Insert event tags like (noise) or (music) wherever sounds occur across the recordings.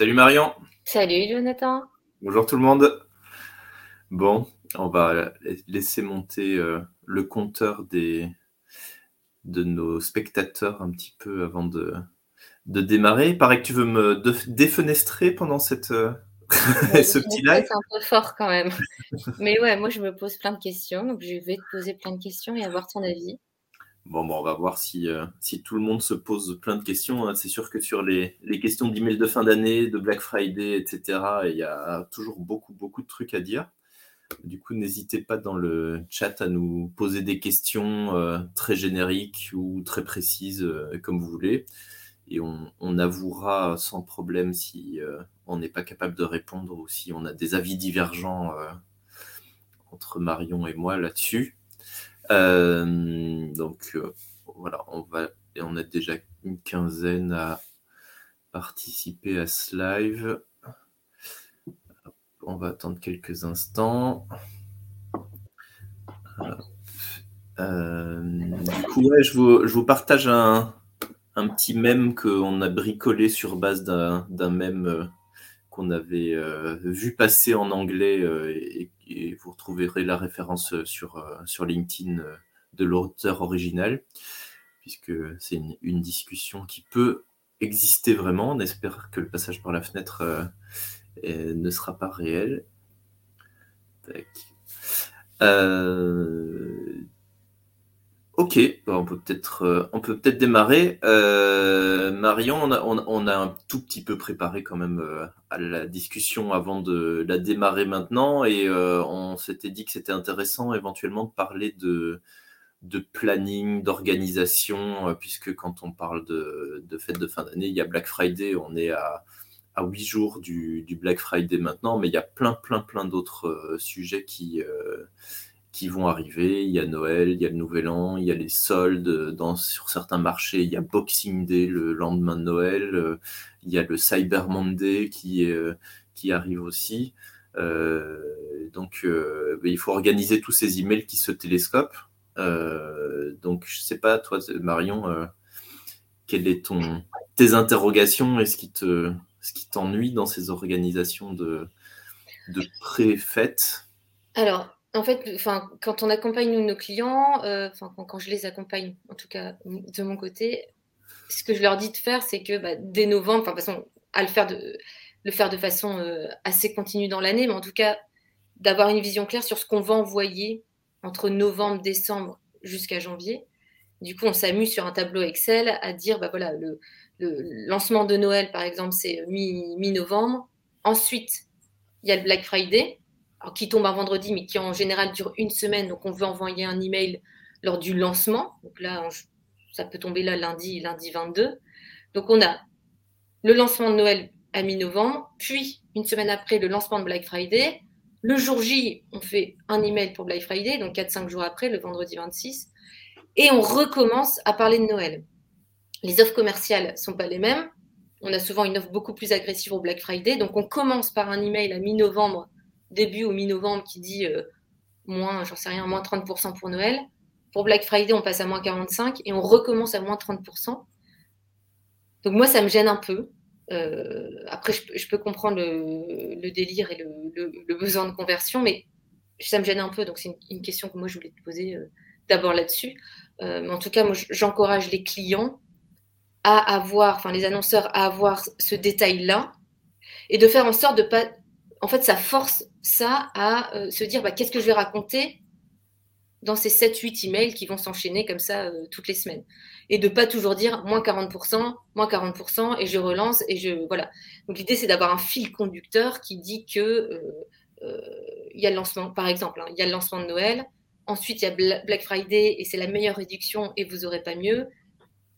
Salut Marion. Salut Jonathan. Bonjour tout le monde. Bon, on va laisser monter euh, le compteur des, de nos spectateurs un petit peu avant de, de démarrer. Il paraît que tu veux me défenestrer pendant cette, euh, (laughs) ce petit live. C'est un peu fort quand même. Mais ouais, moi je me pose plein de questions, donc je vais te poser plein de questions et avoir ton avis. Bon, bon on va voir si, euh, si tout le monde se pose plein de questions. Hein. C'est sûr que sur les, les questions d'email de fin d'année, de Black Friday, etc., il y a toujours beaucoup, beaucoup de trucs à dire. Du coup, n'hésitez pas dans le chat à nous poser des questions euh, très génériques ou très précises, euh, comme vous voulez. Et on, on, avouera sans problème si on n'est pas capable de répondre ou si on a des avis divergents entre Marion et moi là-dessus. Euh, donc euh, voilà, on va et on a déjà une quinzaine à participer à ce live. On va attendre quelques instants. Euh, du coup, je, vous, partage un, un petit mème qu'on a bricolé sur base d'un mème qu'on avait vu passer en anglais et, et vous retrouverez la référence euh, sur, euh, LinkedIn euh, de l'auteur original, puisque c'est une, discussion qui peut exister vraiment. On espère que le passage par la fenêtre ne sera pas réel. Ok, on peut peut-être euh, on peut peut-être démarrer. Euh, Marion, on a, on, a, un tout petit peu préparé quand même euh, à la discussion avant de la démarrer maintenant et on s'était dit que c'était intéressant éventuellement de parler de, de planning, d'organisation, puisque quand on parle de, de fête de fin d'année, il y a Black Friday, on est à, à 8 jours du, du Black Friday maintenant, mais il y a plein, plein, plein d'autres sujets qui qui vont arriver. Il y a Noël, il y a le Nouvel An, il y a les soldes sur certains marchés. Il y a Boxing Day le lendemain de Noël. Euh, il y a le Cyber Monday qui, euh, qui arrive aussi. Euh, donc, il faut organiser tous ces emails qui se télescopent. donc, je sais pas, toi, Marion, quelles ton tes interrogations et ce qui te t'ennuie dans ces organisations de de pré-fêtes Alors, en fait, enfin, quand on accompagne nos clients, euh, quand, je les accompagne, en tout cas de mon côté, ce que je leur dis de faire, c'est que bah, dès novembre, enfin, façon, à le faire de, le faire de façon euh, assez continue dans l'année, mais en tout cas, d'avoir une vision claire sur ce qu'on va envoyer entre novembre, décembre jusqu'à janvier. Du coup, on s'amuse sur un tableau Excel à dire, bah voilà, le, le lancement de Noël, par exemple, c'est mi-novembre. Ensuite, il y a le Black Friday qui tombe un vendredi, mais qui en général dure une semaine. Donc, on veut envoyer un email lors du lancement. Donc là, ça peut tomber là lundi, lundi 22. Donc, on a le lancement de Noël à mi-novembre, puis une semaine après, le lancement de Black Friday. Le jour J, on fait un email pour Black Friday, donc 4-5 jours après, le vendredi 26. Et on recommence à parler de Noël. Les offres commerciales ne sont pas les mêmes. On a souvent une offre beaucoup plus agressive au Black Friday. Donc, on commence par un email à mi-novembre début au mi-novembre qui dit euh, moins, j'en sais rien, moins 30% pour Noël. Pour Black Friday, on passe à moins 45 et on recommence à moins 30%. Donc moi, ça me gêne un peu. Euh, après, je, peux comprendre le, délire et le, besoin de conversion, mais ça me gêne un peu. Donc c'est une, question que moi, je voulais te poser euh, d'abord là-dessus. mais en tout cas, moi, j'encourage les clients à avoir, enfin les annonceurs à avoir ce détail-là et de faire en sorte de pas en fait, ça force ça à euh, se dire bah, qu'est-ce que je vais raconter dans ces 7-8 emails qui vont s'enchaîner comme ça euh, toutes les semaines. Et de pas toujours dire moins 40%, moins 40%, et je relance, et je. Voilà. Donc l'idée, c'est d'avoir un fil conducteur qui dit que euh, il y a le lancement, par exemple, hein, il y a le lancement de Noël, ensuite il y a Black Friday, et c'est la meilleure réduction, et vous n'aurez pas mieux.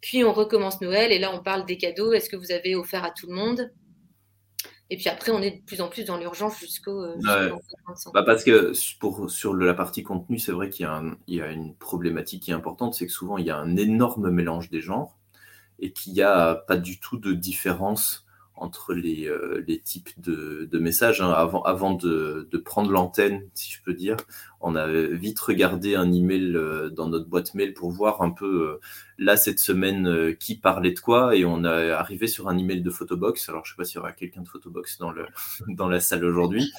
Puis on recommence Noël, et là on parle des cadeaux, est-ce que vous avez offert à tout le monde? Et puis après, on est de plus en plus dans l'urgence jusqu'au. Euh, bah parce que pour, sur la partie contenu, c'est vrai qu'il y, a une problématique qui est importante, c'est que souvent il y a un énorme mélange des genres et qu'il n'y a pas du tout de différence entre les, euh, les types de, messages. Hein. Avant, avant de, prendre l'antenne, si je peux dire, on a vite regardé un email euh, dans notre boîte mail pour voir un peu euh, là cette semaine qui parlait de quoi et on a arrivé sur un email de Photobox. Alors je sais pas s'il y aura quelqu'un de Photobox dans, le, dans la salle aujourd'hui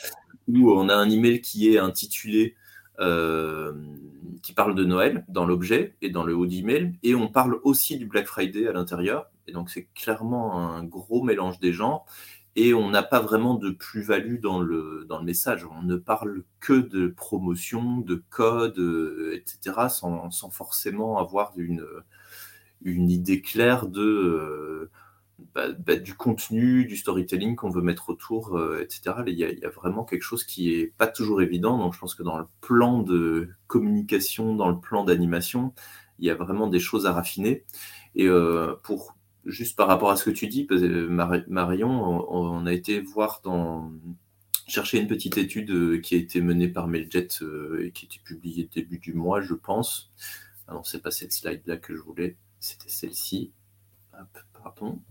où on a un email qui est intitulé euh, qui parle de Noël dans l'objet et dans le haut d'email, et on parle aussi du Black Friday à l'intérieur. Et donc c'est clairement un gros mélange des genres. Et on n'a pas vraiment de plus-value dans le, dans le message. On ne parle que de promotion, de code, euh, etc., sans, sans forcément avoir une, une idée claire de euh, bah, bah, du contenu, du storytelling qu'on veut mettre autour, euh, etc. Il y, a, vraiment quelque chose qui est pas toujours évident. Donc, je pense que dans le plan de communication, dans le plan d'animation, il y a vraiment des choses à raffiner. Et euh, pour juste par rapport à ce que tu dis, Marion, on, a été voir chercher une petite étude euh, qui a été menée par Mailjet euh, et qui a été publiée début du mois, je pense. Ah non, c'est pas cette slide-là que je voulais, c'était celle-ci. pardon.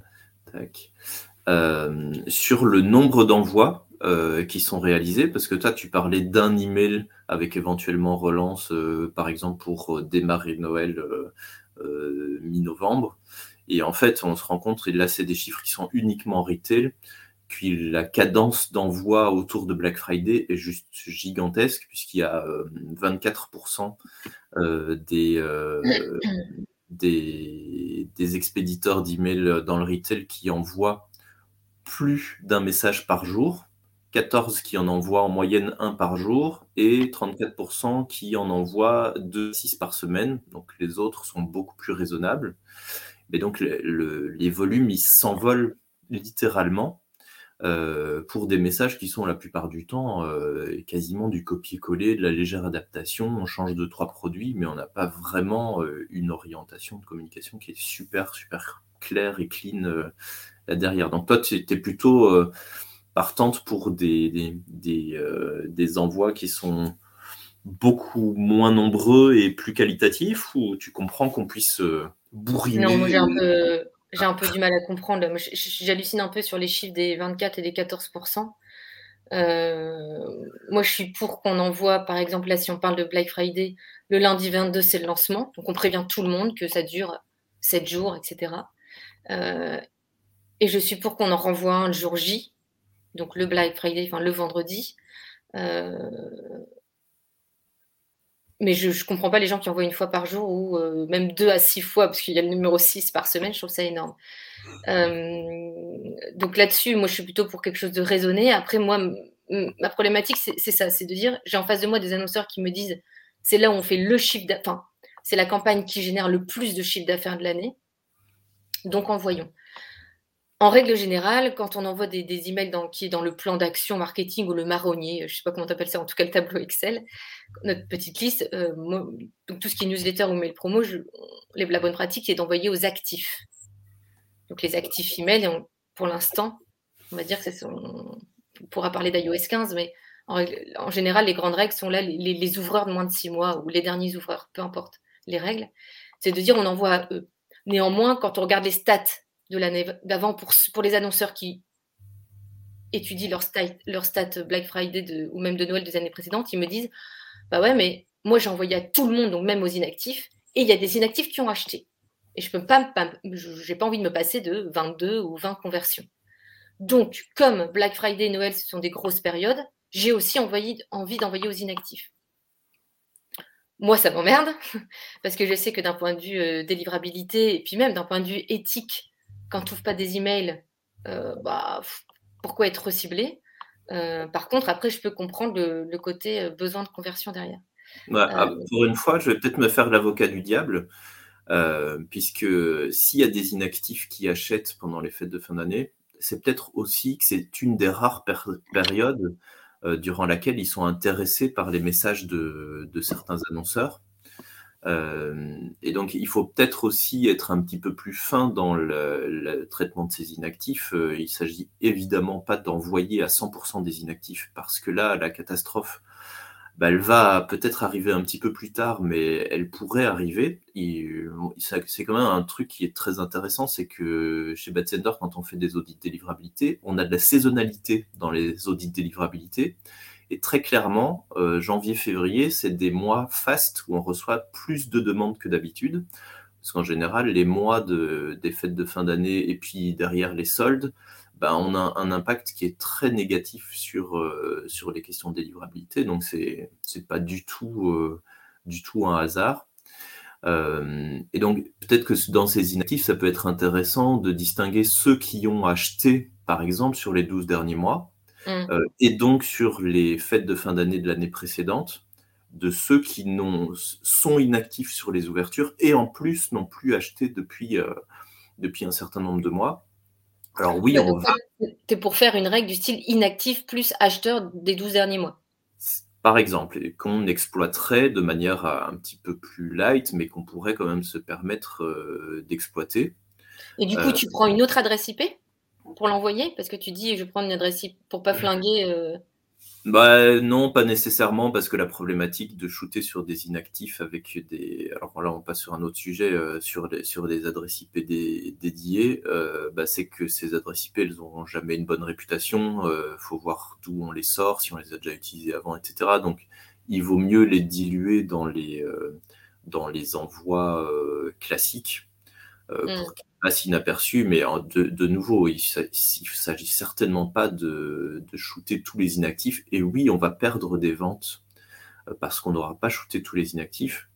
Euh, sur le nombre d'envois euh, qui sont réalisés, parce que toi, tu parlais d'un email avec éventuellement relance, euh, par exemple, pour démarrer Noël mi-novembre. Et en fait, on se rend compte, et là, c'est des chiffres qui sont uniquement retail, puis la cadence d'envoi autour de Black Friday est juste gigantesque, puisqu'il y a 24% des, des, expéditeurs d'emails dans le retail qui envoient plus d'un message par jour, 14 qui en envoient en moyenne un par jour et 34% qui en envoient 2 6 par semaine. Donc les autres sont beaucoup plus raisonnables. Mais donc le, le, les volumes, ils s'envolent littéralement. Euh, pour des messages qui sont la plupart du temps euh, quasiment du copier-coller, de la légère adaptation. On change de trois produits, mais on n'a pas vraiment euh, une orientation de communication qui est super, super claire et clean là derrière. Donc toi, tu es plutôt partante pour des, des, des, des, envois qui sont beaucoup moins nombreux et plus qualitatifs, ou tu comprends qu'on puisse bourriner Non, moi j'ai un peu j'ai un peu du mal à comprendre. J'hallucine un peu sur les chiffres des 24 et des 14% euh, Moi, je suis pour qu'on envoie, par exemple, là, si on parle de Black Friday, le lundi 22, c'est le lancement. Donc, on prévient tout le monde que ça dure 7 jours, etc. Euh, et je suis pour qu'on en renvoie un le jour J, donc le Black Friday, enfin le vendredi. Euh, mais je ne comprends pas les gens qui envoient une fois par jour ou euh, même deux à six fois, parce qu'il y a le numéro 6 par semaine, je trouve ça énorme. Euh, donc là-dessus, moi, je suis plutôt pour quelque chose de raisonné. Après, moi, ma problématique, c'est ça, c'est de dire, j'ai en face de moi des annonceurs qui me disent, c'est là où on fait le chiffre d'affaires, enfin, c'est la campagne qui génère le plus de chiffre d'affaires de l'année. Donc, envoyons. En règle générale, quand on envoie des, emails dans, qui est dans le plan d'action marketing ou le marronnier, je ne sais pas comment tu appelles ça, en tout cas le tableau Excel, notre petite liste, euh, tout ce qui est newsletter ou mail promo, la bonne pratique, c'est d'envoyer aux actifs. Donc les actifs email, pour l'instant, on va dire que pourra parler d'iOS 15, mais en, général, les grandes règles sont là, les, les, ouvreurs de moins de six mois ou les derniers ouvreurs, peu importe les règles, c'est de dire on envoie à eux. Néanmoins, quand on regarde les stats l'année d'avant pour, pour les annonceurs qui étudient leur stat, Black Friday ou même de Noël des années précédentes, ils me disent Bah ouais, mais moi j'ai envoyé à tout le monde, donc même aux inactifs, et il y a des inactifs qui ont acheté. Et je peux pas, pas pas envie de me passer de 22 ou 20 conversions. Donc, comme Black Friday et Noël, ce sont des grosses périodes, j'ai aussi envoyé, envie d'envoyer aux inactifs. Moi, ça m'emmerde, (laughs) parce que je sais que d'un point de vue euh, délivrabilité, et puis même d'un point de vue éthique, quand tu n'ouvres pas des emails, euh, bah, pourquoi être ciblé euh, Par contre, après, je peux comprendre le, le côté euh, besoin de conversion derrière. Bah, ah, pour une fois, je vais peut-être me faire l'avocat du diable, puisque s'il y a des inactifs qui achètent pendant les fêtes de fin d'année, c'est peut-être aussi que c'est une des rares périodes durant laquelle ils sont intéressés par les messages de, de certains annonceurs. Euh, et donc, il faut peut-être aussi être un petit peu plus fin dans le, traitement de ces inactifs. Euh, il s'agit évidemment pas d'envoyer à 100% des inactifs, parce que là, la catastrophe bah, elle va peut-être arriver un petit peu plus tard, mais elle pourrait arriver. C'est quand même un truc qui est très intéressant, c'est que chez Bad quand on fait des audits délivrabilité, on a de la saisonnalité dans les audits délivrabilité. Et très clairement, euh, janvier-février, c'est des mois fast où on reçoit plus de demandes que d'habitude. Parce qu'en général, les mois de, des fêtes de fin d'année et puis derrière les soldes, ben, on a un impact qui est très négatif sur, euh, les questions de délivrabilité. Donc, ce n'est pas du tout, euh, du tout un hasard. et donc, peut-être que dans ces inactifs, ça peut être intéressant de distinguer ceux qui ont acheté, par exemple, sur les 12 derniers mois, Mmh. Euh, et donc sur les fêtes de fin d'année de l'année précédente, de ceux qui sont inactifs sur les ouvertures et en plus n'ont plus acheté depuis, euh, depuis un certain nombre de mois. Alors oui, on va... Es pour faire une règle du style inactif plus acheteur des 12 derniers mois par exemple, qu'on exploiterait de manière un petit peu plus light, mais qu'on pourrait quand même se permettre euh, d'exploiter. Et du coup, tu prends une autre adresse IP pour l'envoyer Parce que tu dis, je prends une adresse pour pas flinguer. Euh. Bah non, pas nécessairement, parce que la problématique de shooter sur des inactifs avec des. Alors là, on passe sur un autre sujet, euh, sur, les, sur des adresses IP dédiées, euh, bah, c'est que ces adresses IP, elles n'auront jamais une bonne réputation. Il faut voir d'où on les sort, si on les a déjà utilisées avant, etc. Donc, il vaut mieux les diluer dans les, dans les envois classiques pour mmh passe inaperçu, mais de, nouveau, il ne s'agit certainement pas de, shooter tous les inactifs. Et oui, on va perdre des ventes euh, parce qu'on n'aura pas shooté tous les inactifs.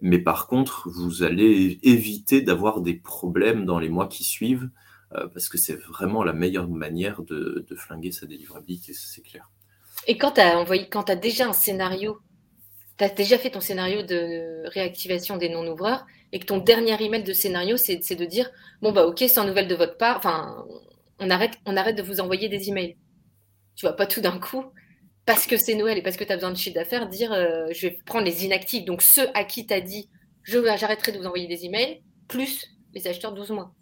Mais par contre, vous allez éviter d'avoir des problèmes dans les mois qui suivent euh, parce que c'est vraiment la meilleure manière de, flinguer sa délivrabilité, c'est clair. Et quand tu as envoyé, quand as déjà un scénario, tu as déjà fait ton scénario de réactivation des non-ouvreurs, et que ton dernier email de scénario, c'est de dire bon, bah, ok, sans nouvelles de votre part, enfin, on arrête, on arrête de vous envoyer des emails. Tu vas pas tout d'un coup, parce que c'est Noël et parce que tu as besoin de chiffre d'affaires, dire euh, je vais prendre les inactifs, donc ceux à qui tu as dit j'arrêterai de vous envoyer des emails, plus les acheteurs 12 mois.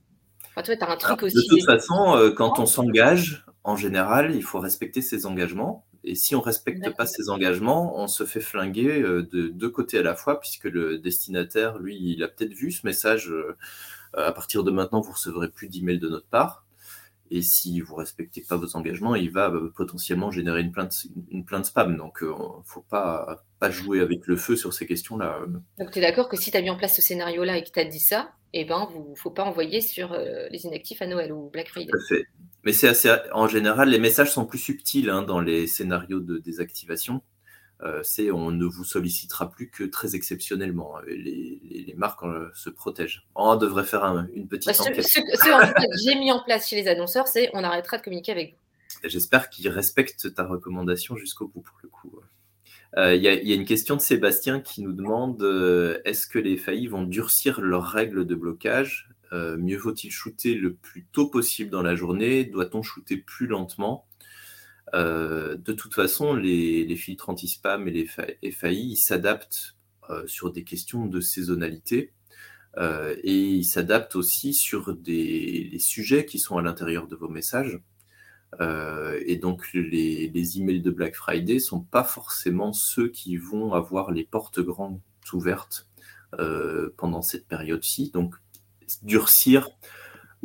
Enfin, tu vois, as un truc aussi. De toute façon, euh, quand on s'engage, en général, il faut respecter ses engagements. Et si on ne respecte pas ses engagements, on se fait flinguer euh, de deux côtés à la fois, puisque le destinataire, lui, il a peut-être vu ce message. Euh, à partir de maintenant, vous recevrez plus d'emails de notre part. Et si vous ne respectez pas vos engagements, il va euh, potentiellement générer une plainte, une plainte spam. Donc, il ne faut pas, pas jouer avec le feu sur ces questions-là. Donc, tu es d'accord que si tu as mis en place ce scénario-là et que tu as dit ça, eh ben, il ne faut pas envoyer sur les inactifs à Noël ou Black Friday. Mais c'est assez. En général, les messages sont plus subtils hein, dans les scénarios de désactivation. Euh, c'est on ne vous sollicitera plus que très exceptionnellement. Les, marques euh, se protègent. On devrait faire une petite bah, enquête. Ce, que j'ai mis en place chez les annonceurs, c'est on arrêtera de communiquer avec vous. J'espère qu'ils respectent ta recommandation jusqu'au bout pour le coup. Euh, il y, a une question de Sébastien qui nous demande est-ce que les FAI vont durcir leurs règles de blocage? Euh, mieux vaut-il shooter le plus tôt possible dans la journée? Doit-on shooter plus lentement? Euh, De toute façon, les, filtres anti-spam et les FAI s'adaptent euh, sur des questions de saisonnalité et ils s'adaptent aussi sur des, les sujets qui sont à l'intérieur de vos messages. et donc les, les, emails de Black Friday ne sont pas forcément ceux qui vont avoir les portes grandes ouvertes pendant cette période-ci. Donc durcir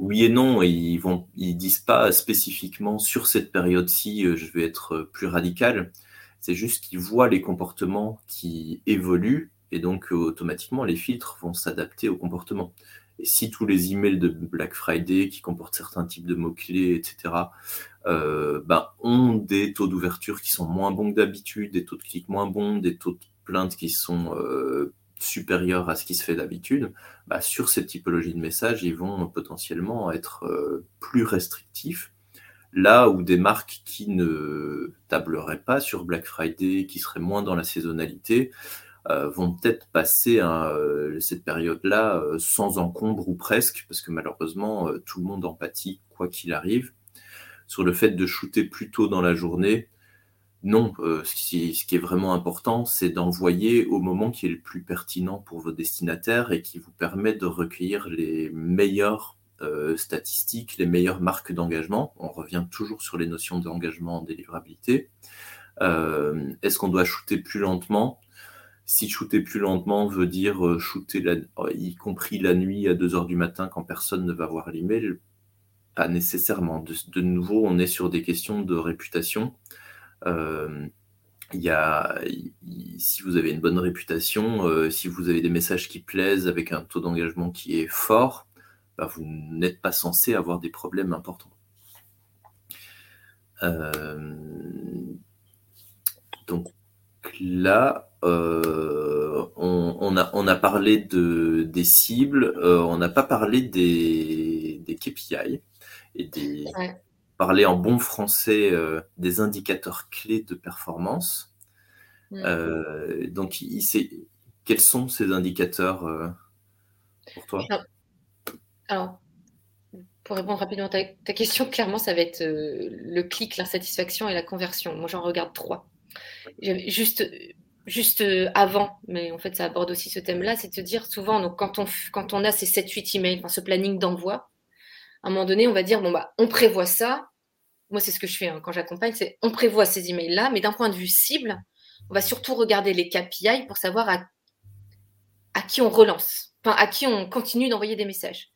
oui et non, ils vont, ils disent pas spécifiquement sur cette période-ci, euh, je vais être euh, plus radical. C'est juste qu'ils voient les comportements qui évoluent et donc euh, automatiquement les filtres vont s'adapter au comportement. Et si tous les emails de Black Friday qui comportent certains types de mots-clés, etc., ben, ont des taux d'ouverture qui sont moins bons que d'habitude, des taux de clics moins bons, des taux de plaintes qui sont supérieur à ce qui se fait d'habitude, bah, sur cette typologie de messages, ils vont potentiellement être euh, plus restrictifs. Là où des marques qui ne tableraient pas sur Black Friday, qui seraient moins dans la saisonnalité, euh, vont peut-être passer euh, cette période-là sans encombre ou presque, parce que malheureusement, tout le monde empathie, quoi qu'il arrive. Sur le fait de shooter plus tôt dans la journée, non, euh, ce, qui, est vraiment important, c'est d'envoyer au moment qui est le plus pertinent pour vos destinataires et qui vous permet de recueillir les meilleures euh, statistiques, les meilleures marques d'engagement. On revient toujours sur les notions d'engagement en délivrabilité. Est-ce qu'on doit shooter plus lentement? Si shooter plus lentement veut dire shooter, y compris la nuit à 2 heures du matin quand personne ne va voir l'email, pas nécessairement. De, nouveau, on est sur des questions de réputation. Euh, y a, si vous avez une bonne réputation, euh, si vous avez des messages qui plaisent avec un taux d'engagement qui est fort, bah, vous n'êtes pas censé avoir des problèmes importants. Euh, donc là, on, a, parlé de, des cibles, on n'a pas parlé des, des KPI et des, parler en bon français euh, des indicateurs clés de performance. Mm. Euh, donc, il, quels sont ces indicateurs euh, pour toi? Alors, pour répondre rapidement à ta, question, clairement, ça va être le clic, l'insatisfaction et la conversion. Moi, j'en regarde trois. Juste, juste avant, mais en fait, ça aborde aussi ce thème-là, c'est de se dire souvent, donc, quand, on, quand on a ces 7-8 emails, enfin, ce planning d'envoi, à un moment donné, on va dire, bon, bah, on prévoit ça. Moi, c'est ce que je fais hein, quand j'accompagne, c'est on prévoit ces emails-là, mais d'un point de vue cible, on va surtout regarder les KPI pour savoir à, à qui on relance, enfin, à qui on continue d'envoyer des messages.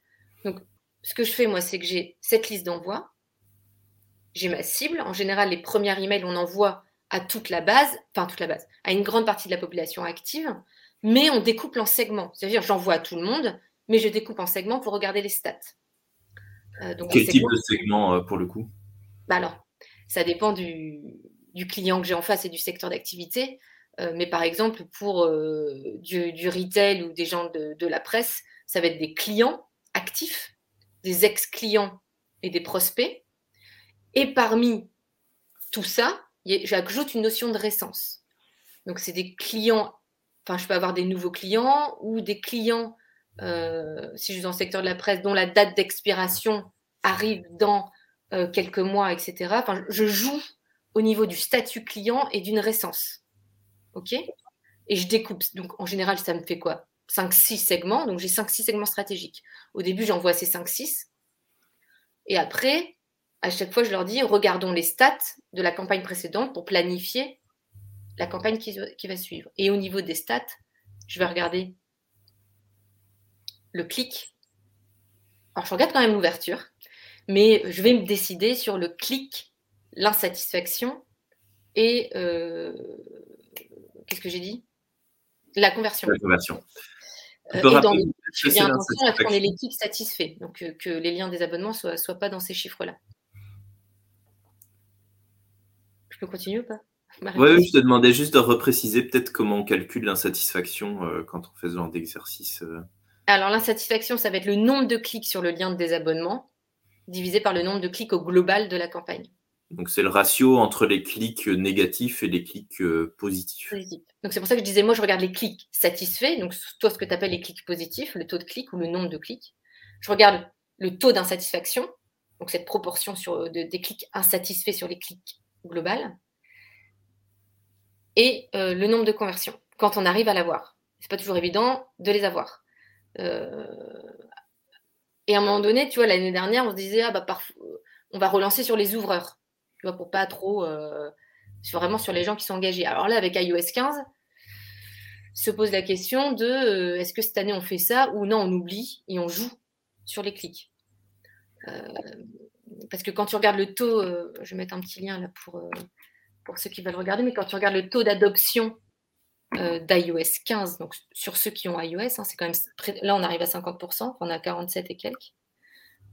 Donc, ce que je fais, moi, c'est que j'ai cette liste d'envoi, j'ai ma cible. En général, les premiers emails, on envoie à toute la base, enfin, toute la base, à une grande partie de la population active, mais on découpe en segments. C'est-à-dire, j'envoie à tout le monde, mais je découpe en segments pour regarder les stats. Euh, Quel type de segment euh, pour le coup? Bah Alors, ça dépend du, client que j'ai en face et du secteur d'activité. Euh, mais par exemple, pour du, retail ou des gens de, la presse, ça va être des clients actifs, des ex-clients et des prospects. Et parmi tout ça, j'ajoute une notion de récence. Donc, c'est des clients, enfin, je peux avoir des nouveaux clients ou des clients euh, si je suis dans le secteur de la presse, dont la date d'expiration arrive dans euh, quelques mois, etc. Je joue au niveau du statut client et d'une récence. OK? Et je découpe. Donc, en général, ça me fait quoi? 5-6 segments. Donc, j'ai 5-6 segments stratégiques. Au début, j'envoie ces 5-6. Et après, à chaque fois, je leur dis regardons les stats de la campagne précédente pour planifier la campagne qui, qui va suivre. Et au niveau des stats, je vais regarder le clic. Alors, je regarde quand même l'ouverture, mais je vais me décider sur le clic, l'insatisfaction et euh, qu'est-ce que j'ai dit? La conversion. La conversion. Euh, et dans les, je fais attention à ce qu'on ait les clics satisfaits, donc euh, que les liens des abonnements ne soient, soient, pas dans ces chiffres-là. Je peux continuer ou pas? Oui, je te demandais juste de repréciser peut-être comment on calcule l'insatisfaction quand on fait ce genre d'exercice. Alors l'insatisfaction, ça va être le nombre de clics sur le lien de désabonnement divisé par le nombre de clics au global de la campagne. Donc c'est le ratio entre les clics négatifs et les clics euh, positifs. Donc c'est pour ça que je disais, moi je regarde les clics satisfaits, donc toi ce que tu appelles les clics positifs, le taux de clics ou le nombre de clics. Je regarde le taux d'insatisfaction, donc cette proportion sur, des clics insatisfaits sur les clics globales, et euh, le nombre de conversions, quand on arrive à l'avoir. C'est pas toujours évident de les avoir. Euh, et à un moment donné, tu vois, l'année dernière, on se disait, ah bah, on va relancer sur les ouvreurs, tu vois, pour pas trop, euh, vraiment sur les gens qui sont engagés. Alors là, avec iOS 15, se pose la question de euh, est-ce que cette année on fait ça ou non, on oublie et on joue sur les clics. parce que quand tu regardes le taux, je vais mettre un petit lien là pour, pour ceux qui veulent regarder, mais quand tu regardes le taux d'adoption euh, d'iOS 15, donc sur ceux qui ont iOS, hein, c'est quand même là on arrive à 50%, on a 47 et quelques.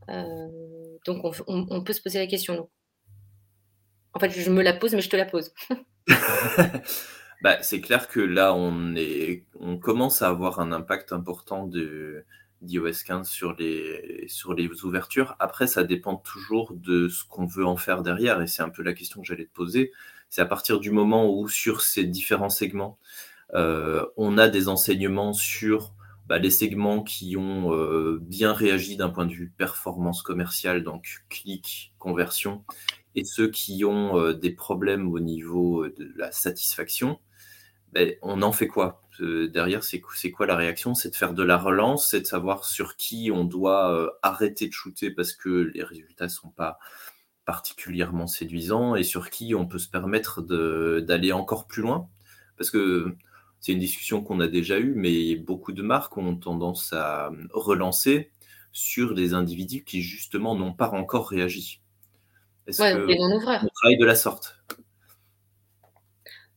Euh, donc on, peut se poser la question. En fait, je me la pose, mais je te la pose. (laughs) bah, c'est clair que là, on, commence à avoir un impact important de d'iOS 15 sur les, sur les ouvertures. Après, ça dépend toujours de ce qu'on veut en faire derrière, et c'est un peu la question que j'allais te poser. C'est à partir du moment où sur ces différents segments, euh, on a des enseignements sur bah, les segments qui ont euh, bien réagi d'un point de vue performance commerciale, donc clic, conversion, et ceux qui ont euh, des problèmes au niveau de la satisfaction, ben, on en fait quoi? Derrière, c'est quoi la réaction? C'est de faire de la relance, c'est de savoir sur qui on doit arrêter de shooter parce que les résultats ne sont pas particulièrement séduisant et sur qui on peut se permettre d'aller encore plus loin. Parce que c'est une discussion qu'on a déjà eue, mais beaucoup de marques ont tendance à relancer sur des individus qui justement n'ont pas encore réagi. Est-ce ouais, que on travaille de la sorte?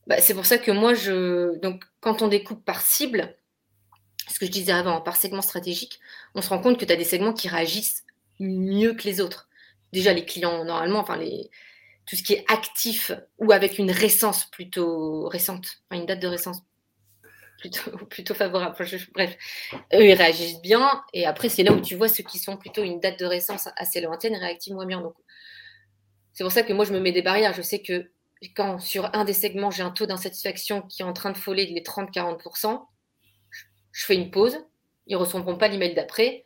Bah, C'est pour ça que moi, je... Donc, quand on découpe par cible, ce que je disais avant, par segment stratégique, on se rend compte que tu as des segments qui réagissent mieux que les autres. Déjà, les clients, normalement, enfin, les... tout ce qui est actif ou avec une récence plutôt récente, enfin, une date de récence plutôt, (laughs) plutôt favorable. bref, eux, ils réagissent bien. Et après, c'est là où tu vois ceux qui sont plutôt une date de récence assez lointaine réactivent moins bien. Donc, c'est pour ça que moi, je me mets des barrières. Je sais que quand sur un des segments, j'ai un taux d'insatisfaction qui est en train de foler les 30-40%, je fais une pause. Ils ne recevront pas l'email d'après.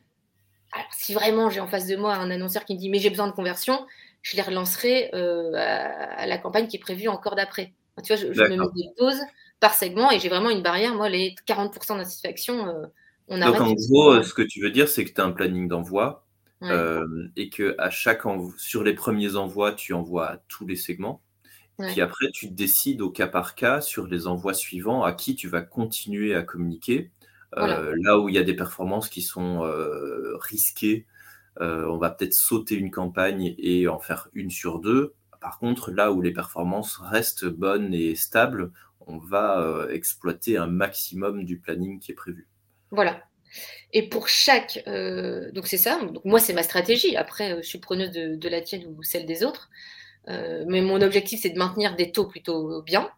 Alors, si vraiment j'ai en face de moi un annonceur qui me dit mais j'ai besoin de conversion, je les relancerai euh, à, la campagne qui est prévue encore d'après. Tu vois, je, je me mets des pauses par segment et j'ai vraiment une barrière. Moi, les 40% d'insatisfaction, euh, on arrête. Donc, en gros, ce que tu veux dire, c'est que tu as un planning d'envoi euh, et que à chaque sur les premiers envois, tu envoies à tous les segments. Puis après, tu décides au cas par cas sur les envois suivants à qui tu vas continuer à communiquer. Euh, là où il y a des performances qui sont risquées, on va peut-être sauter une campagne et en faire une sur deux. Par contre, là où les performances restent bonnes et stables, on va euh, exploiter un maximum du planning qui est prévu. Voilà. Et pour chaque. Euh, donc, c'est ça. Donc, moi, c'est ma stratégie. Après, euh, je suis preneuse de, la tienne ou celle des autres. mais mon objectif, c'est de maintenir des taux plutôt bien.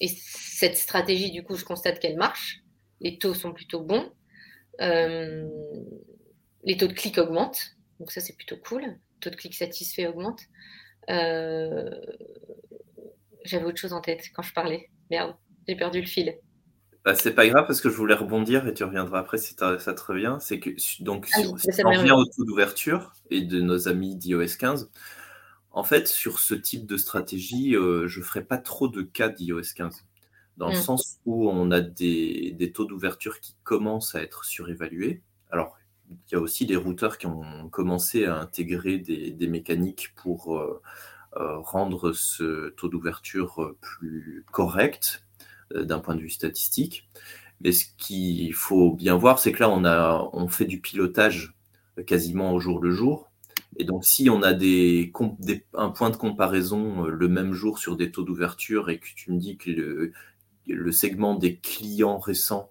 Et cette stratégie, du coup, je constate qu'elle marche. Les taux sont plutôt bons. les taux de clic augmentent. Donc, ça, c'est plutôt cool. Taux de clic satisfait augmente. J'avais autre chose en tête quand je parlais. Merde, j'ai perdu le fil. Bah, c'est pas grave parce que je voulais rebondir et tu reviendras après si ça te revient. C'est que donc ah si on revient au taux d'ouverture et de nos amis d'iOS 15, en fait sur ce type de stratégie, euh, je ferai pas trop de cas d'iOS 15 dans le hmm. sens où on a des, taux d'ouverture qui commencent à être surévalués. Alors il y a aussi des routeurs qui ont commencé à intégrer des, mécaniques pour euh, rendre ce taux d'ouverture euh, plus correct euh, d'un point de vue statistique. Mais ce qu'il faut bien voir, c'est que là, on, a, on fait du pilotage quasiment au jour le jour. Et donc, si on a des, un point de comparaison le même jour sur des taux d'ouverture et que tu me dis que le, le segment des clients récents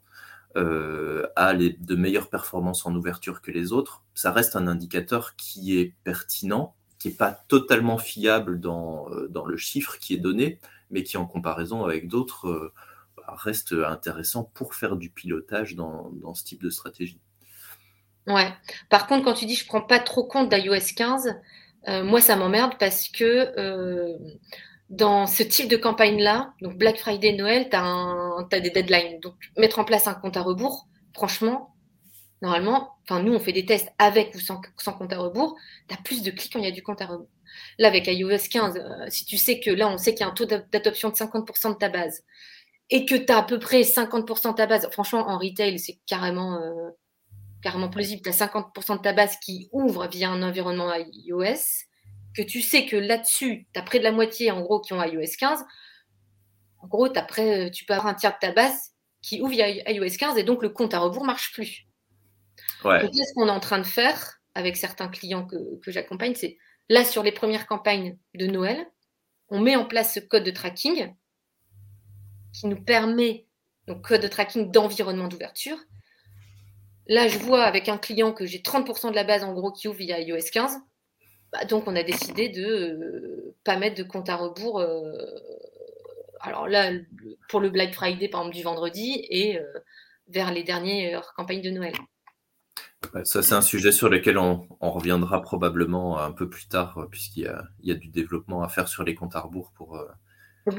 a les, de meilleures performances en ouverture que les autres, ça reste un indicateur qui est pertinent qui n'est pas totalement fiable dans, euh, dans, le chiffre qui est donné, mais qui en comparaison avec d'autres euh, bah, reste intéressant pour faire du pilotage dans, dans, ce type de stratégie. Ouais. Par contre, quand tu dis je prends pas trop compte d'iOS 15, euh, moi ça m'emmerde parce que dans ce type de campagne-là, donc Black Friday, Noël, tu as, as, des deadlines. Donc mettre en place un compte à rebours, franchement, normalement, enfin, nous, on fait des tests avec ou sans, compte à rebours, tu as plus de clics quand il y a du compte à rebours. Là, avec iOS 15, euh, si tu sais que là, on sait qu'il y a un taux d'adoption de 50% de ta base et que tu as à peu près 50% de ta base, franchement, en retail, c'est carrément, euh, carrément plausible. Tu as 50% de ta base qui ouvre via un environnement iOS, que tu sais que là-dessus, tu as près de la moitié, en gros, qui ont iOS 15. En gros, as tu peux avoir un tiers de ta base qui ouvre via iOS 15 et donc le compte à rebours marche plus. Ce qu'on est en train de faire avec certains clients que, j'accompagne, c'est là sur les premières campagnes de Noël, on met en place ce code de tracking qui nous permet, donc code de tracking d'environnement d'ouverture. Là, je vois avec un client que j'ai 30% de la base en gros qui ouvre via iOS 15. Bah, donc, on a décidé de ne euh, pas mettre de compte à rebours. Euh, alors là, pour le Black Friday, par exemple, du vendredi et euh, vers les dernières campagnes de Noël. Ça, c'est un sujet sur lequel on, reviendra probablement un peu plus tard, euh, puisqu'il y, a, du développement à faire sur les comptes à rebours pour. Euh,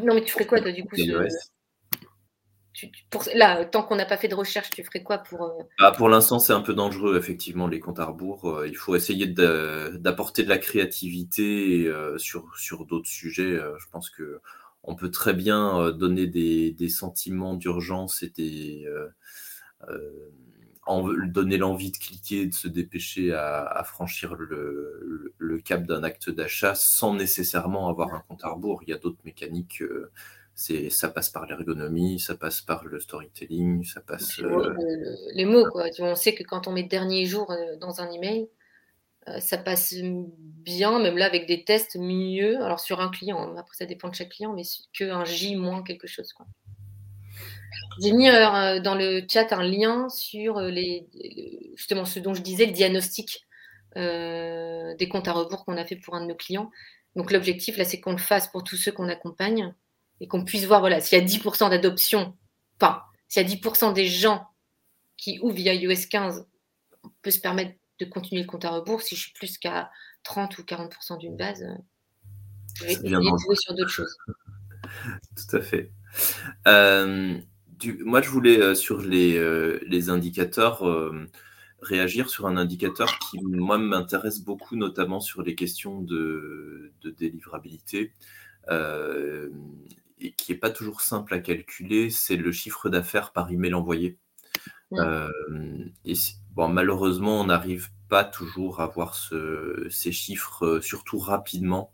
non, mais tu ferais quoi, toi, du coup Là, tant qu'on n'a pas fait de recherche, tu ferais quoi pour. Euh, ah, pour l'instant, c'est un peu dangereux, effectivement, les comptes à rebours. il faut essayer d'apporter de, la créativité sur, sur d'autres sujets. je pense que on peut très bien donner des, des sentiments d'urgence et des donner l'envie de cliquer, de se dépêcher à, franchir le, cap d'un acte d'achat sans nécessairement avoir un compte à rebours. Il y a d'autres mécaniques. Euh, c'est ça passe par l'ergonomie, ça passe par le storytelling, ça passe. Euh, les mots, quoi. On sait que quand on met dernier jour dans un email, ça passe bien, même là avec des tests mieux. Alors sur un client, après ça dépend de chaque client, mais qu'un J moins quelque chose. Quoi. J'ai mis euh, dans le chat un lien sur euh, les, justement ce dont je disais, le diagnostic euh, des comptes à rebours qu'on a fait pour un de nos clients. Donc l'objectif, là, c'est qu'on le fasse pour tous ceux qu'on accompagne et qu'on puisse voir, voilà, s'il y a 10% d'adoption, enfin, s'il y a 10% des gens qui ouvrent via iOS 15, on peut se permettre de continuer le compte à rebours. Si je suis plus qu'à 30 ou 40% d'une base, je vais essayer de jouer (laughs) sur d'autres choses. Tout à fait. Euh, moi, je voulais, euh, sur les, euh, les indicateurs, euh, réagir sur un indicateur qui, moi, m'intéresse beaucoup, notamment sur les questions de, de délivrabilité, et qui n'est pas toujours simple à calculer, c'est le chiffre d'affaires par email envoyé. et bon, malheureusement, on n'arrive pas toujours à voir ce, ces chiffres, surtout rapidement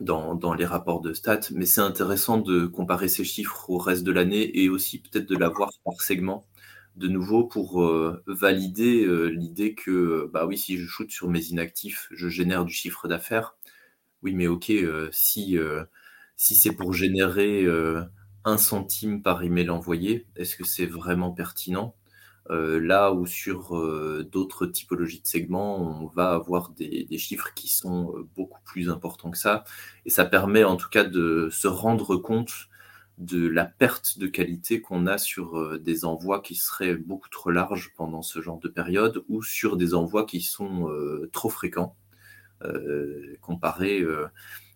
dans, les rapports de stats, mais c'est intéressant de comparer ces chiffres au reste de l'année et aussi peut-être de l'avoir par segment de nouveau pour euh, valider euh, l'idée que bah oui, si je shoot sur mes inactifs, je génère du chiffre d'affaires. Oui, mais ok, euh, si, si c'est pour générer un centime par email envoyé, est-ce que c'est vraiment pertinent? Euh, là où sur euh, d'autres typologies de segments, on va avoir des, chiffres qui sont euh, beaucoup plus importants que ça. Et ça permet en tout cas de se rendre compte de la perte de qualité qu'on a sur des envois qui seraient beaucoup trop larges pendant ce genre de période ou sur des envois qui sont trop fréquents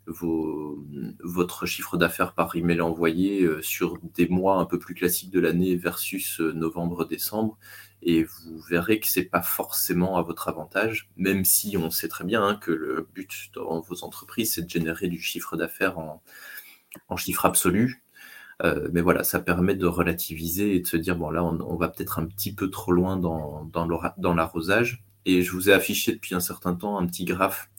votre chiffre d'affaires par email envoyé euh, sur des mois un peu plus classiques de l'année versus euh, novembre-décembre. Et vous verrez que c'est pas forcément à votre avantage, même si on sait très bien hein, que le but dans vos entreprises, c'est de générer du chiffre d'affaires en, chiffre absolu. Euh, mais voilà, ça permet de relativiser et de se dire, bon là, on, va peut-être un petit peu trop loin dans l'arrosage. Et je vous ai affiché depuis un certain temps un petit graphe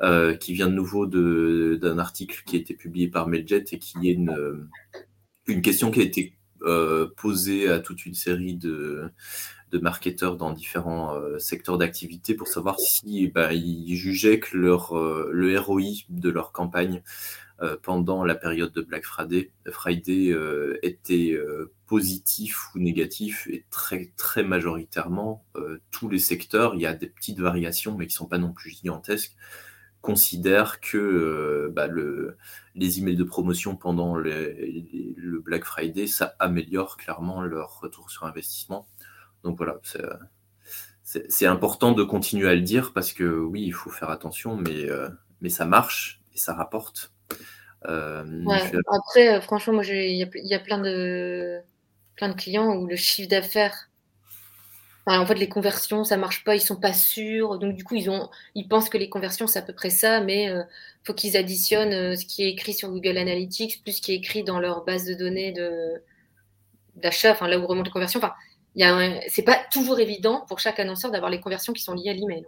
euh, qui vient de nouveau d'un article qui a été publié par Mailjet et qui est une, une question qui a été euh, posée à toute une série de, marketeurs dans différents euh, secteurs d'activité pour savoir si bah, ils jugeaient que leur, le ROI de leur campagne pendant la période de Black Friday, Friday était positif ou négatif et très très majoritairement tous les secteurs, il y a des petites variations mais qui sont pas non plus gigantesques considèrent que euh, bah, le, les emails de promotion pendant le Black Friday, ça améliore clairement leur retour sur investissement. Donc voilà, c'est important de continuer à le dire parce que oui, il faut faire attention, mais, euh, mais ça marche et ça rapporte. Euh, après, franchement, moi, il y, a plein de, plein de clients où le chiffre d'affaires en fait, les conversions, ça marche pas, ils sont pas sûrs. Donc, du coup, ils, ont, ils pensent que les conversions, c'est à peu près ça, mais il euh, faut qu'ils additionnent euh, ce qui est écrit sur Google Analytics plus ce qui est écrit dans leur base de données d'achat, enfin, là où remontent les conversions. Enfin, c'est pas toujours évident pour chaque annonceur d'avoir les conversions qui sont liées à l'email.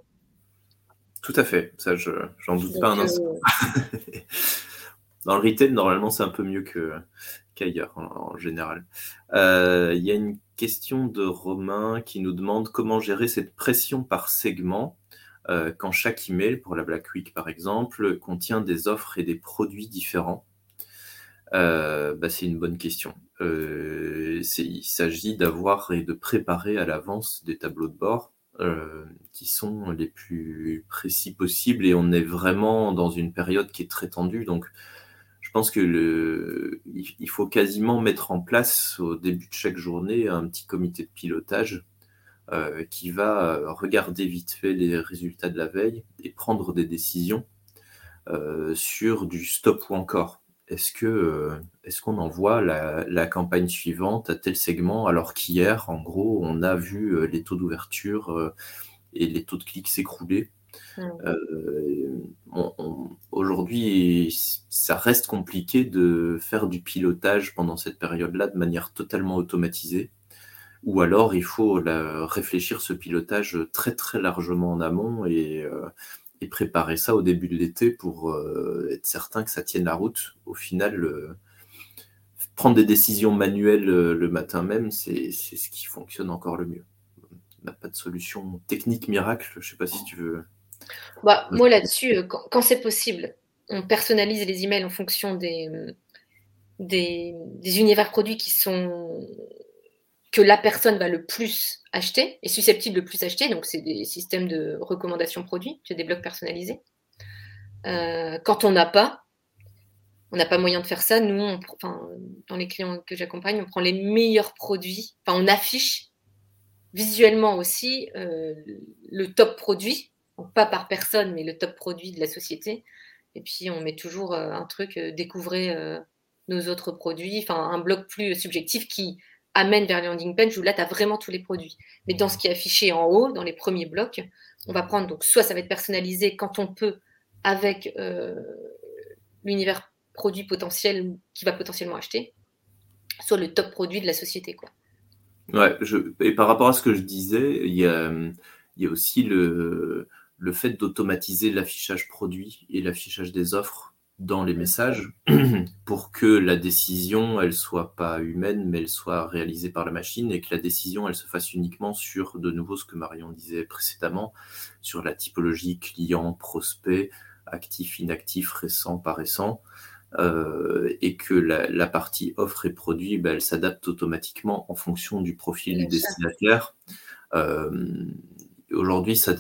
Tout à fait, ça, je j'en doute pas un instant. Euh, (laughs) dans le retail, normalement, c'est un peu mieux que, qu'ailleurs en, général. Il y a une question de Romain qui nous demande comment gérer cette pression par segment euh, quand chaque email, pour la Black Week par exemple, contient des offres et des produits différents. Euh, bah, c'est une bonne question. Euh, il s'agit d'avoir et de préparer à l'avance des tableaux de bord qui sont les plus précis possibles et on est vraiment dans une période qui est très tendue. Donc, pense que il faut quasiment mettre en place au début de chaque journée un petit comité de pilotage euh, qui va euh, regarder vite fait les résultats de la veille et prendre des décisions euh, sur du stop ou encore. Est-ce qu'on envoie la, la, campagne suivante à tel segment alors qu'hier, en gros, on a vu les taux d'ouverture et les taux de clics s'écrouler? Euh, aujourd'hui, ça reste compliqué de faire du pilotage pendant cette période-là de manière totalement automatisée. ou alors il faut réfléchir ce pilotage très très largement en amont et, et préparer ça au début de l'été pour être certain que ça tienne la route. Au final, prendre des décisions manuelles le matin même, c'est ce qui fonctionne encore le mieux. On n'a pas de solution technique miracle. Je ne sais pas si tu veux. Bah, moi là-dessus, quand c'est possible, on personnalise les emails en fonction des, des, univers produits qui sont que la personne va le plus acheter, est susceptible de plus acheter. Donc, c'est des systèmes de recommandation produits, c'est des blocs personnalisés. Euh, quand on n'a pas, on n'a pas moyen de faire ça. Nous, enfin, dans les clients que j'accompagne, on prend les meilleurs produits. Enfin, on affiche visuellement aussi euh, le top produit, pas par personne, mais le top produit de la société. Et puis, on met toujours euh, un truc, euh, découvrez euh, nos autres produits, enfin, un bloc plus subjectif qui amène vers les landing page où là, tu as vraiment tous les produits. Mais dans ce qui est affiché en haut, dans les premiers blocs, on va prendre, donc, soit ça va être personnalisé quand on peut avec l'univers produit potentiel qui va potentiellement acheter, soit le top produit de la société, quoi. Et par rapport à ce que je disais, il y a, il y a aussi le, le fait d'automatiser l'affichage produit et l'affichage des offres dans les messages (clears throat) pour que la décision, elle soit pas humaine, mais elle soit réalisée par la machine et que la décision, elle se fasse uniquement sur, de nouveau, ce que Marion disait précédemment, sur la typologie client, prospect, actif, inactif, récent, pas récent, euh, et que la, partie offre et produit, ben, elle s'adapte automatiquement en fonction du profil du destinataire. Euh, aujourd'hui, ce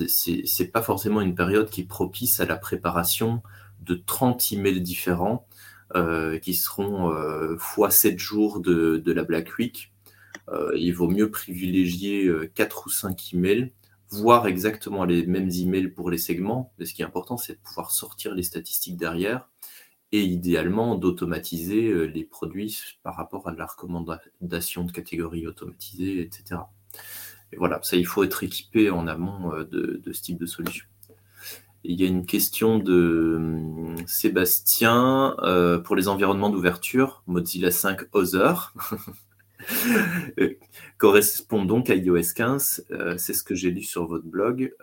n'est pas forcément une période qui est propice à la préparation de 30 emails différents euh, qui seront euh, fois 7 jours de, la Black Week. Euh, il vaut mieux privilégier 4 ou 5 emails, voir exactement les mêmes emails pour les segments. Mais ce qui est important, c'est de pouvoir sortir les statistiques derrière et idéalement d'automatiser les produits par rapport à la recommandation de catégories automatisées, etc voilà, ça, il faut être équipé en amont euh, de, ce type de solution. il y a une question de hum, Sébastien euh, pour les environnements d'ouverture, Mozilla 5 Other. (laughs) correspond donc à iOS 15. Euh, c'est ce que j'ai lu sur votre blog.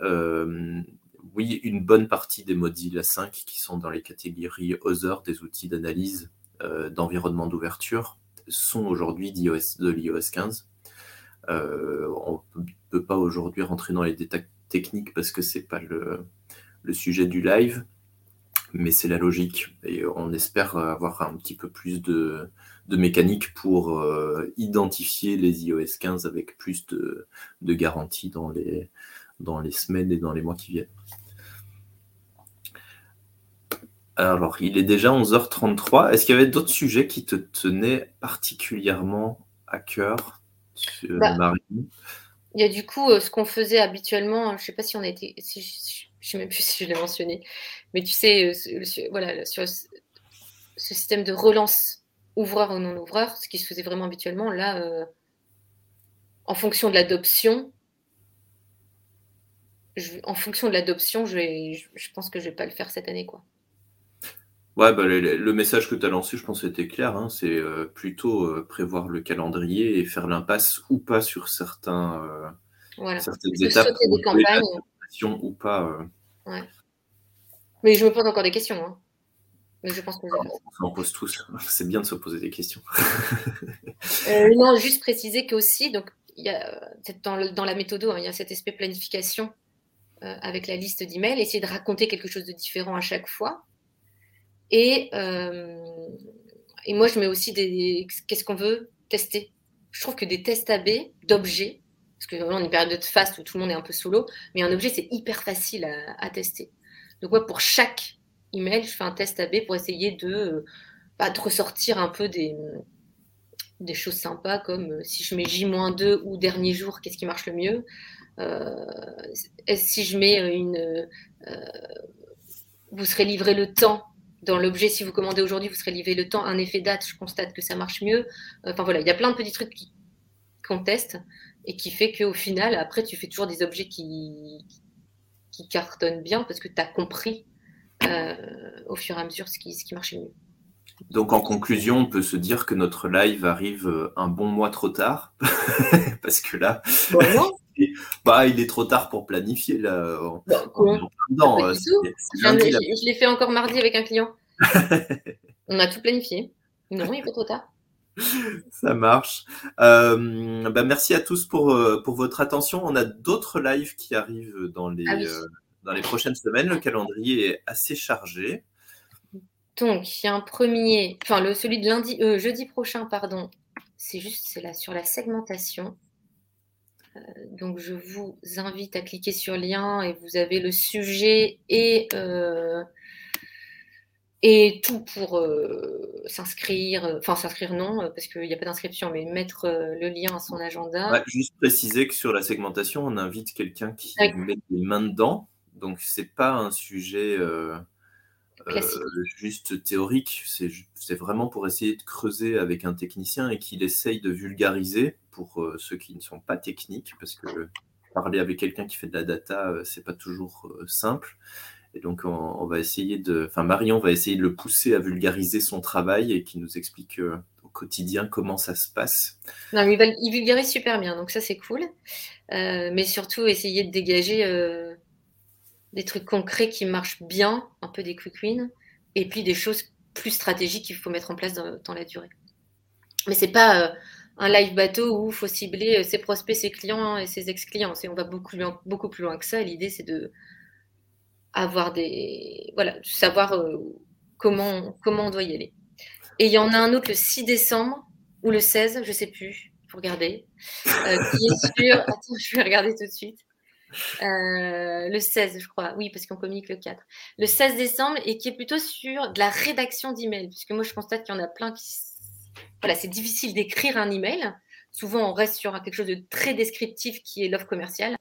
oui, une bonne partie des Mozilla 5 qui sont dans les catégories Other, des outils d'analyse d'environnement d'ouverture, sont aujourd'hui de l'iOS 15. Euh, on ne peut pas aujourd'hui rentrer dans les détails techniques parce que c'est pas le, sujet du live, mais c'est la logique. Et on espère avoir un petit peu plus de, mécanique pour euh, identifier les iOS 15 avec plus de, de garantie dans les, dans les semaines et dans les mois qui viennent. Alors, il est déjà 11h33. Est-ce qu'il y avait d'autres sujets qui te tenaient particulièrement à cœur? Bah, il y a du coup euh, ce qu'on faisait habituellement, je ne sais pas si on a été, je ne sais même plus (laughs) si je l'ai mentionné, mais tu sais, euh, voilà, sur ce système de relance ouvreur ou non ouvreur, ce qui se faisait vraiment habituellement, là, euh, en fonction de l'adoption, en fonction de l'adoption, je, je, pense que je ne vais pas le faire cette année. quoi. Ouais, bah, le, message que tu as lancé, je pense, était clair. Hein. c'est euh, plutôt euh, prévoir le calendrier et faire l'impasse ou pas sur certains, euh, certaines étapes. Des campagnes. Ou pas. Ouais. Mais je me pose encore des questions. Hein. Mais je pense qu'on on en pose tous. (laughs) C'est bien de se poser des questions. (laughs) non, juste préciser qu'aussi, donc, y a, dans, dans la méthode, hein, il y a cet aspect planification avec la liste d'emails, essayer de raconter quelque chose de différent à chaque fois. Et, euh, et moi, je mets aussi des. Qu'est-ce qu'on veut tester Je trouve que des tests AB d'objets, parce que on est une période de fast où tout le monde est un peu solo, mais un objet, c'est hyper facile à, tester. Donc, moi, pour chaque email, je fais un test AB pour essayer de, bah, de ressortir un peu des, des choses sympas, comme euh, si je mets J-2 ou dernier jour, qu'est-ce qui marche le mieux euh, Si je mets une. Euh, vous serez livré le temps dans l'objet, si vous commandez aujourd'hui, vous serez livré le temps, un effet date, je constate que ça marche mieux. Enfin voilà, il y a plein de petits trucs qu'on teste et qui fait qu'au final, après, tu fais toujours des objets qui, qui cartonnent bien parce que tu as compris euh, au fur et à mesure ce qui, ce qui marchait mieux. Donc en conclusion, on peut se dire que notre live arrive euh, un bon mois trop tard, (laughs) parce que là, (laughs) bah, il est trop tard pour planifier là. Bah, euh, je l'ai fait encore mardi avec un client. On a tout planifié. Non, il est pas trop tard. (laughs) Ça marche. Euh, bah, merci à tous pour, pour votre attention. On a d'autres lives qui arrivent dans les, ah dans les prochaines semaines. Le calendrier est assez chargé. Donc, il y a un premier, enfin, le, celui de lundi, euh, jeudi prochain, pardon, c'est juste c'est là sur la segmentation. Euh, donc, je vous invite à cliquer sur le lien et vous avez le sujet et, euh, et tout pour s'inscrire. Enfin, s'inscrire non, parce qu'il n'y a pas d'inscription, mais mettre le lien à son agenda. juste préciser que sur la segmentation, on invite quelqu'un qui met les mains dedans. Donc, c'est pas un sujet. Euh, juste théorique, c'est vraiment pour essayer de creuser avec un technicien et qu'il essaye de vulgariser pour euh, ceux qui ne sont pas techniques, parce que parler avec quelqu'un qui fait de la data, euh, c'est pas toujours simple. Et donc, on, va essayer de, enfin, Marion va essayer de le pousser à vulgariser son travail et qui nous explique au quotidien comment ça se passe. Non, il, il vulgarise super bien, donc ça c'est cool. mais surtout, essayer de dégager des trucs concrets qui marchent bien, un peu des quick wins, et puis des choses plus stratégiques qu'il faut mettre en place dans, la durée. Mais c'est pas euh, un live bateau où il faut cibler euh, ses prospects, ses clients et ses ex-clients. On va beaucoup plus loin que ça. L'idée, c'est de avoir des. Voilà, savoir euh, comment, comment on doit y aller. Et il y en a un autre le 6 décembre ou le 16, je sais plus, pour regarder, qui est (laughs) sur. Attends, je vais regarder tout de suite. Euh, le 16, je crois. Oui, parce qu'on communique le 4. Le 16 décembre et qui est plutôt sur de la rédaction d'emails. Puisque moi, je constate qu'il y en a plein qui. Voilà, c'est difficile d'écrire un email. Souvent, on reste sur quelque chose de très descriptif qui est l'offre commerciale,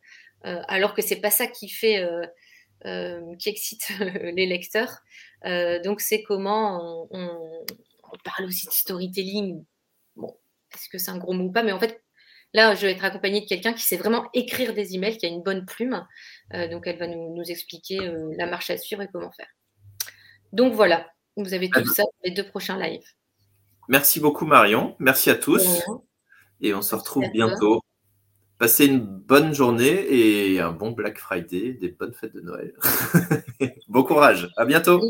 euh, alors que c'est pas ça qui fait. Euh, qui excite (laughs) les lecteurs. donc, c'est comment on, on, parle aussi de storytelling. Bon, est-ce que c'est un gros mot ou pas Mais en fait, Là, je vais être accompagnée de quelqu'un qui sait vraiment écrire des emails, qui a une bonne plume. Euh, donc, elle va nous, expliquer euh, la marche à suivre et comment faire. Donc, voilà, vous avez tout ça les deux prochains lives. Merci beaucoup, Marion. Merci à tous. Et on se retrouve bientôt. Passez une bonne journée et un bon Black Friday, des bonnes fêtes de Noël. (laughs) bon courage. À bientôt.